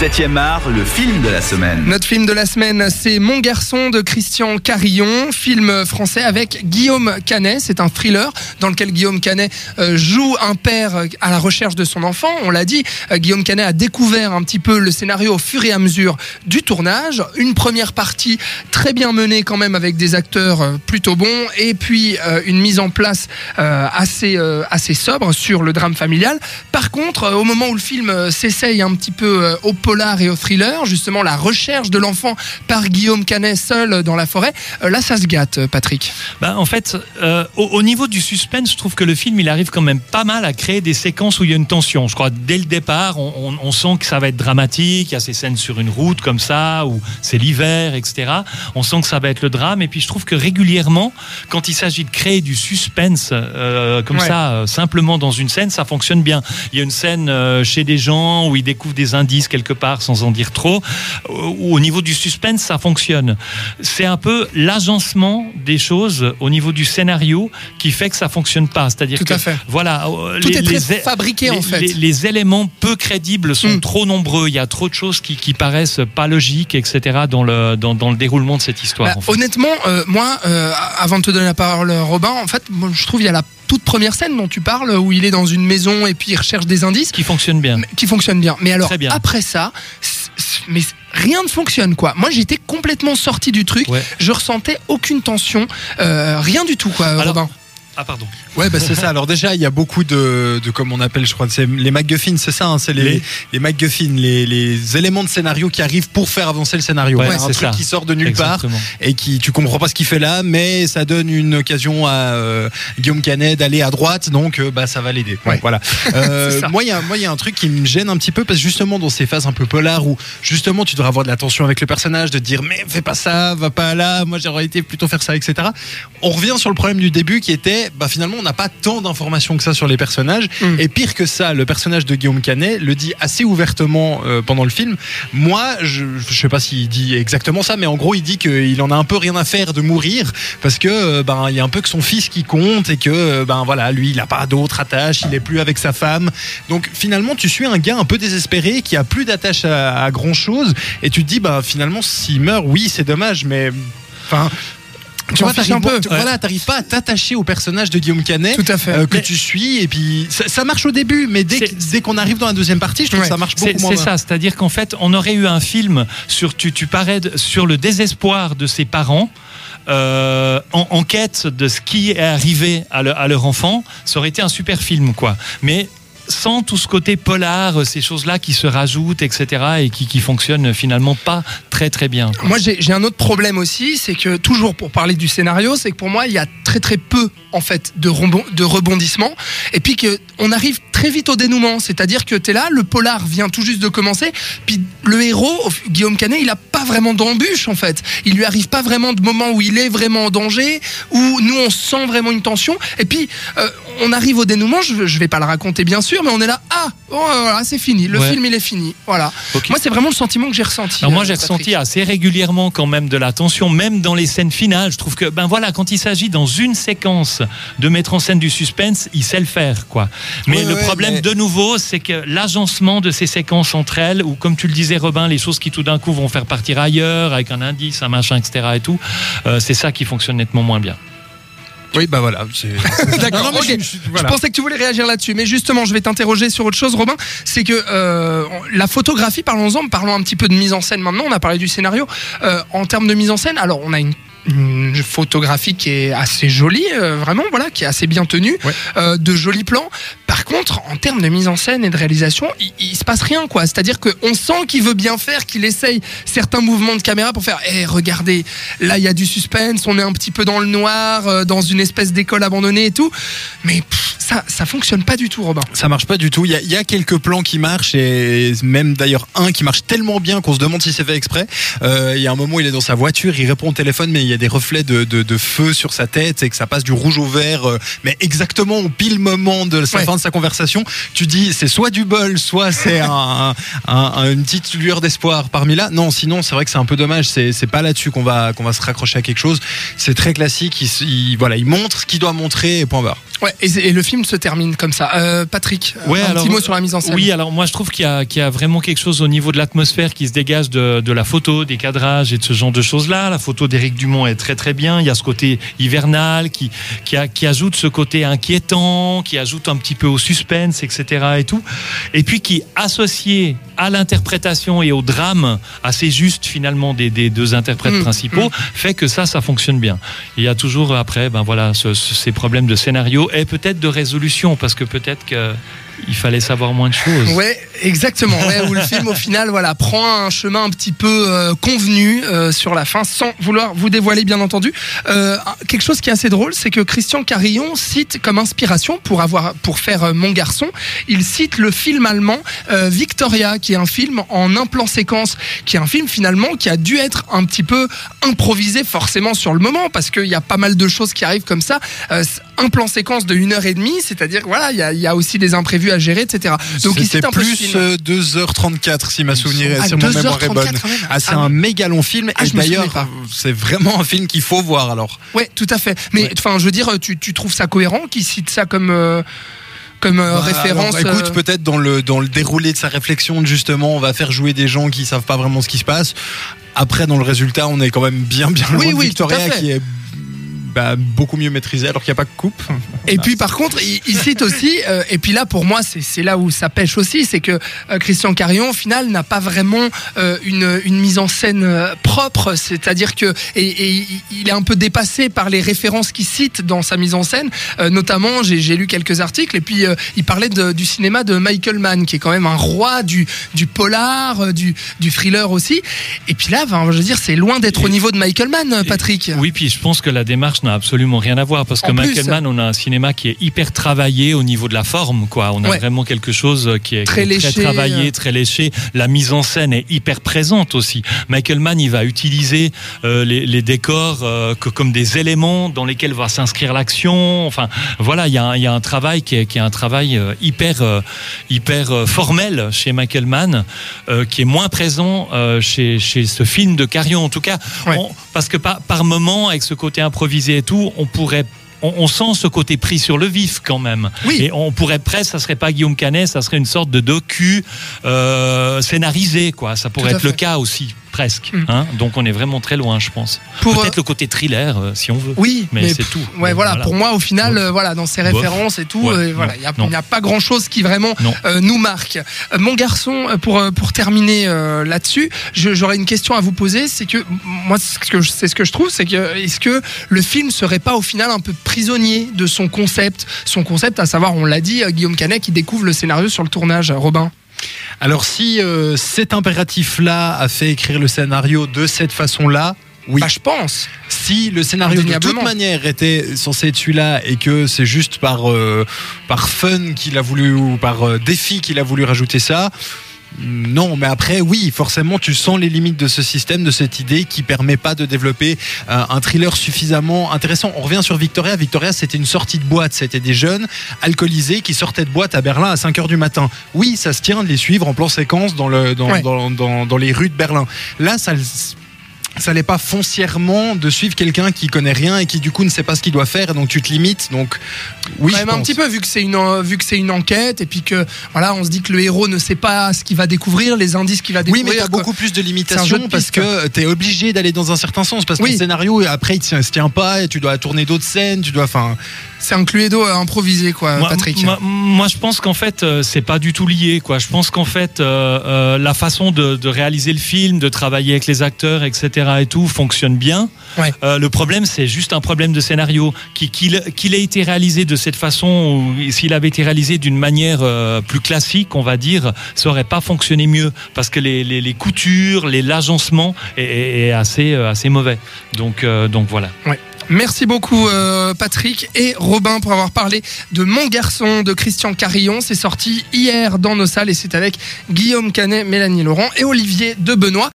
7e art, le film de la semaine. Notre film de la semaine, c'est Mon garçon de Christian Carillon, film français avec Guillaume Canet. C'est un thriller dans lequel Guillaume Canet euh, joue un père à la recherche de son enfant. On l'a dit, euh, Guillaume Canet a découvert un petit peu le scénario au fur et à mesure du tournage. Une première partie très bien menée quand même avec des acteurs euh, plutôt bons et puis une mise en place assez, assez sobre sur le drame familial. Par contre, au moment où le film s'essaye un petit peu au polar et au thriller, justement la recherche de l'enfant par Guillaume Canet seul dans la forêt. Euh, là, ça se gâte, Patrick. Bah, en fait, euh, au, niveau du suspense, je trouve que le film, il arrive quand même pas mal à créer des séquences où il y a une tension. Je crois dès le départ, on, sent que ça va être dramatique. Il y a ces scènes sur une route comme ça, où c'est l'hiver, etc. On sent que ça va être le drame. Et puis, je trouve que régulièrement, quand il s'agit de créer du suspense euh, comme ça, simplement dans une scène, ça fonctionne bien. Il y a une scène chez des gens où ils découvrent des indices quelque part sans en dire trop. Au niveau du suspense, ça fonctionne. C'est un peu l'agencement des choses au niveau du scénario qui fait que ça fonctionne pas. C'est-à-dire que fait. voilà, euh, tout les, est très fabriqué en fait. Les, éléments peu crédibles sont mm. trop nombreux. Il y a trop de choses qui, paraissent pas logiques, etc. dans le dans, le déroulement de cette histoire. Bah, honnêtement, euh, moi, euh, avant de te donner la parole, Robin, en fait, moi, je trouve il y a la toute première scène dont tu parles, où il est dans une maison et puis il recherche des indices. Qui fonctionne bien. Qui fonctionne bien. Mais alors, après ça, mais rien ne fonctionne quoi. Moi j'étais complètement sorti du truc, je ressentais aucune tension, euh, rien du tout quoi, Robin. Ah pardon. Ouais, bah c'est ça. Alors déjà, il y a beaucoup de, de comme on appelle, je crois, c'est les MacGuffins, c'est ça. Hein, c'est les, les, MacGuffins, les, les, éléments de scénario qui arrivent pour faire avancer le scénario. Ouais, un truc qui sort de nulle part et qui tu comprends pas ce qu'il fait là, mais ça donne une occasion à euh, Guillaume Canet d'aller à droite, donc euh, bah ça va l'aider. Voilà. Euh, moi, il y a moi il y a un truc qui me gêne un petit peu parce que justement dans ces phases un peu polar où justement tu devrais avoir de la tension avec le personnage, de dire mais fais pas ça, va pas là, moi j'aurais été plutôt faire ça, etc. On revient sur le problème du début qui était bah finalement on n'a pas tant d'informations que ça sur les personnages. Mm. Et pire que ça, le personnage de Guillaume Canet le dit assez ouvertement euh, pendant le film. Moi, je, ne sais pas s'il dit exactement ça, mais en gros, il dit qu'il en a un peu rien à faire de mourir parce que euh, ben il y a un peu que son fils qui compte et que euh, ben voilà, lui, il n'a pas d'autre attache, il est plus avec sa femme. Donc finalement, tu suis un gars un peu désespéré qui a plus d'attache à, grand chose et tu te dis bah finalement s'il meurt, oui, c'est dommage, mais enfin tu vois, un peu. Voilà, t'arrives pas à t'attacher au personnage de Guillaume Canet Tout à fait. Euh, que tu suis et puis ça, marche au début, mais dès, dès qu'on arrive dans la deuxième partie, je trouve que ça marche beaucoup moins. C'est ça, c'est-à-dire qu'en fait, on aurait eu un film sur tu, tu parais sur le désespoir de ses parents. Euh, en, quête de ce qui est arrivé à, à, leur enfant, ça aurait été un super film, quoi. Mais sans tout ce côté polar, ces choses-là qui se rajoutent, etc., et qui, qui fonctionnent finalement pas très très bien. Moi, j'ai un autre problème aussi, c'est que toujours pour parler du scénario, c'est que pour moi, il y a très très peu en fait de, de rebondissements, et puis que on arrive très vite au dénouement, c'est-à-dire que tu es là, le polar vient tout juste de commencer, puis le héros, Guillaume Canet, il a pas vraiment d'embûche en fait. Il lui arrive pas vraiment de moment où il est vraiment en danger, où nous on sent vraiment une tension, et puis euh, on arrive au dénouement. Je, je vais pas le raconter bien sûr mais on est là, ah, voilà, c'est fini, le film il est fini. Voilà. Moi, c'est vraiment le sentiment que j'ai ressenti. moi, euh, j'ai ressenti assez régulièrement quand même de la tension, même dans les scènes finales. Je trouve que, ben voilà, quand il s'agit dans une séquence de mettre en scène du suspense, il sait le faire, quoi. Mais le problème, de nouveau, c'est que l'agencement de ces séquences entre elles, ou comme tu le disais, Robin, les choses qui tout d'un coup vont faire partir ailleurs, avec un indice, un machin, etc. et tout, euh, c'est ça qui fonctionne nettement moins bien. Oui, bah voilà. D'accord. Je, pensais que tu voulais réagir là-dessus, mais justement, je vais t'interroger sur autre chose, Robin. C'est que euh, la photographie, parlons-en, parlons un petit peu de mise en scène maintenant. On a parlé du scénario. Euh, en termes de mise en scène, alors on a une une photographie qui est assez jolie, euh, vraiment, voilà, qui est assez bien tenue, euh, de jolis plans. Par contre, en termes de mise en scène et de réalisation, il, il se passe rien, quoi. C'est-à-dire qu'on sent qu'il veut bien faire, qu'il essaye certains mouvements de caméra pour faire, hé, eh, regardez, là, il y a du suspense, on est un petit peu dans le noir, euh, dans une espèce d'école abandonnée et tout. Mais ça, ça fonctionne pas du tout, Robin. Ça marche pas du tout. Il y a, y a, quelques plans qui marchent et même d'ailleurs un qui marche tellement bien qu'on se demande si c'est fait exprès. Il y a un moment, il est dans sa voiture, il répond au téléphone, mais il y a des reflets de, de, feu sur sa tête et que ça passe du rouge au vert, euh, mais exactement au pile moment de la fin de sa conversation, tu dis c'est soit du bol, soit c'est un, une petite lueur d'espoir parmi là. Non, sinon c'est vrai que c'est un peu dommage. C'est pas là-dessus qu'on va qu'on va se raccrocher à quelque chose. C'est très classique. Il, voilà, il montre ce qu'il doit montrer et point barre. Ouais, et, le film film se termine comme ça. Euh, Patrick, ouais, un alors, petit mot sur la mise en scène. Oui, alors moi je trouve qu'il y, y, a vraiment quelque chose au niveau de l'atmosphère qui se dégage de, de, la photo, des cadrages et de ce genre de choses-là. La photo d'Éric Dumont est très très bien. Il y a ce côté hivernal qui, qui, a, qui, ajoute ce côté inquiétant, qui ajoute un petit peu au suspense, etc. et tout. Et puis qui associé à l'interprétation et au drame assez juste finalement des, des deux interprètes mmh, principaux mmh. fait que ça, ça fonctionne bien. Il y a toujours après, ben voilà, ce, ce, ces problèmes de scénario et peut-être de résolution parce que peut-être que il fallait savoir moins de choses. Ouais, exactement. Ouais, où le film au final, voilà, prend un chemin un petit peu euh, convenu euh, sur la fin, sans vouloir vous dévoiler, bien entendu. Euh, quelque chose qui est assez drôle, c'est que Christian Carillon cite comme inspiration pour avoir, pour faire Mon garçon, il cite le film allemand Victoria, qui est un film en un plan séquence, qui est un film finalement qui a dû être un petit peu improvisé forcément sur le moment, parce qu'il y a pas mal de choses qui arrivent comme ça. un plan séquence de une heure et demie, c'est-à-dire voilà, il y a aussi des imprévus à gérer, etc. Donc c'était plus 2h34 si ma souvenir ah, si mon mémoire est bonne. Ah, c'est ah, un méga long film ah, et d'ailleurs c'est vraiment un film qu'il faut voir alors. Ouais, tout à fait. Mais enfin, ouais. je veux dire, tu, tu, trouves ça cohérent qu'il cite ça comme euh, comme euh, bah, référence. Alors, écoute, euh... peut-être dans le dans le déroulé de sa réflexion, justement, on va faire jouer des gens qui savent pas vraiment ce qui se passe. Après, dans le résultat, on est quand même bien bien loin oui, de oui, Victoria qui est bah, beaucoup mieux maîtrisé alors qu'il n'y a pas de coupe. Et puis par contre, il, il cite aussi, euh, et puis là pour moi c'est là où ça pêche aussi, c'est que euh, Christian Carillon au final n'a pas vraiment euh, une, une, mise en scène propre, c'est-à-dire que et, et, il est un peu dépassé par les références qu'il cite dans sa mise en scène. Notamment, j'ai lu quelques articles et puis il parlait de, du cinéma de Michael Mann, qui est quand même un roi du, du polar, du, du thriller aussi. Et puis là, je veux dire, c'est loin d'être au niveau de Michael Mann, Patrick. Oui, puis je pense que la démarche n'a absolument rien à voir parce que En plus. Michael Mann, on a un cinéma qui est hyper travaillé au niveau de la forme, quoi. On a Ouais. vraiment quelque chose qui est Très léché, travaillé, euh. très léché. La mise en scène est hyper présente aussi. Michael Mann, il va utiliser euh, les, les décors euh, que comme des éléments dans lesquels va s'inscrire l'action. Enfin, voilà, il y, a un- il y a un travail qui est, qui est un travail euh, hyper, euh, hyper euh, formel chez Michael Mann, euh, qui est moins présent euh, chez, chez ce film de Carion. En tout cas, Ouais. on- parce que par, par moment, avec ce côté improvisé et tout, on pourrait on, sent ce côté pris sur le vif quand même. Oui. Et on pourrait presque, ça serait pas Guillaume Canet, ça serait une sorte de docu euh, scénarisé, quoi. Ça pourrait être le cas aussi, presque. Mm. Hein Donc on est vraiment très loin, je pense. Pour, Peut-être le côté thriller, euh, si on veut. Oui, mais, c'est tout. Ouais, voilà, Pour moi, au final, euh, voilà, dans ses références et tout, Ouais, euh, voilà, il a- n'y a, pas grand chose qui vraiment euh, nous marque. Euh, mon garçon, euh, pour euh, pour terminer euh, là-dessus, j'aurais une question à vous poser, c'est que moi, c'est ce que je- c'est ce que je trouve, c'est que est-ce que le film serait pas au final un peu prisonnier de son concept, son concept, à savoir, on l'a dit, euh, Guillaume Canet qui découvre le scénario sur le tournage, euh, Robin. Alors si euh, cet impératif-là a fait écrire le scénario de cette façon-là, oui. Bah, je pense. Si le scénario de toute manière était censé être celui-là et que c'est juste par, euh, par fun qu'il a voulu ou par euh, défi qu'il a voulu rajouter ça, non, mais après, oui, forcément, tu sens les limites de ce système, de cette idée qui permet pas de développer euh, un thriller suffisamment intéressant. On revient sur Victoria. Victoria, c'était une sortie de boîte. C'était des jeunes alcoolisés qui sortaient de boîte à Berlin à 5 heures du matin. Oui, ça se tient de les suivre en plan séquence dans, le, dans, Ouais. dans, dans, dans les rues de Berlin. Là, ça ça n'est pas foncièrement de suivre quelqu'un qui connaît rien et qui du coup ne sait pas ce qu'il doit faire et donc tu te limites donc oui je même un petit peu vu que c'est une vu que c'est une enquête et puis que voilà on se dit que le héros ne sait pas ce qu'il va découvrir les indices qu'il va oui découvrir mais t'as quoi. beaucoup plus de limitations de parce que t'es obligé d'aller dans un certain sens parce que Oui. ton scénario après il se tient pas et tu dois tourner d'autres scènes tu dois enfin c'est un Cluedo euh, improvisé quoi Moi, Patrick moi, moi, je pense qu'en fait, euh, c'est pas du tout lié. Quoi. Je pense qu'en fait, euh, euh, la façon de, de réaliser le film, de travailler avec les acteurs, etc. et tout, fonctionne bien. Ouais. Euh, le problème, c'est juste un problème de scénario. Qui- Qu'il qu'il ait été réalisé de cette façon, ou s'il avait été réalisé d'une manière euh, plus classique, on va dire, ça aurait pas fonctionné mieux. Parce que les, les, les coutures, les l'agencement est, est- est assez, euh, assez mauvais. Donc, donc voilà. Merci beaucoup euh, Patrick et Robin pour avoir parlé de Mon garçon de Christian Carillon. C'est sorti hier dans nos salles et c'est avec Guillaume Canet, Mélanie Laurent et Olivier de Benoît.